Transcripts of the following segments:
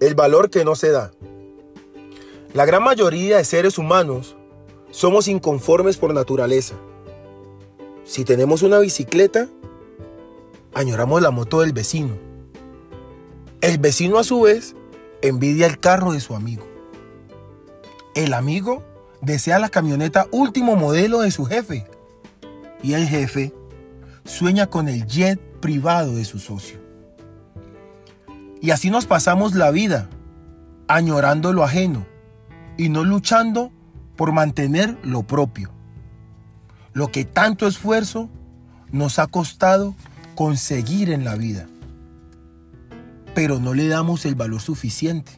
El valor que no se da. La gran mayoría de seres humanos somos inconformes por naturaleza. Si tenemos una bicicleta, añoramos la moto del vecino. El vecino a su vez envidia el carro de su amigo. El amigo desea la camioneta último modelo de su jefe. Y el jefe sueña con el jet privado de su socio. Y así nos pasamos la vida, añorando lo ajeno y no luchando por mantener lo propio. Lo que tanto esfuerzo nos ha costado conseguir en la vida. Pero no le damos el valor suficiente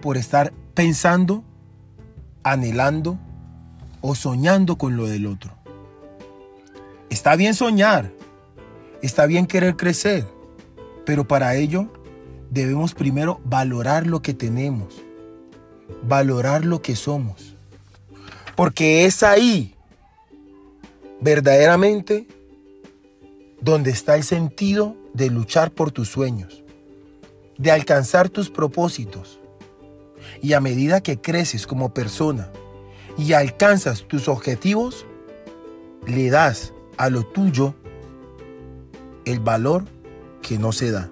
por estar pensando, anhelando o soñando con lo del otro. Está bien soñar, está bien querer crecer, pero para ello debemos primero valorar lo que tenemos, valorar lo que somos, porque es ahí verdaderamente donde está el sentido de luchar por tus sueños, de alcanzar tus propósitos. Y a medida que creces como persona y alcanzas tus objetivos, le das a lo tuyo el valor que no se da.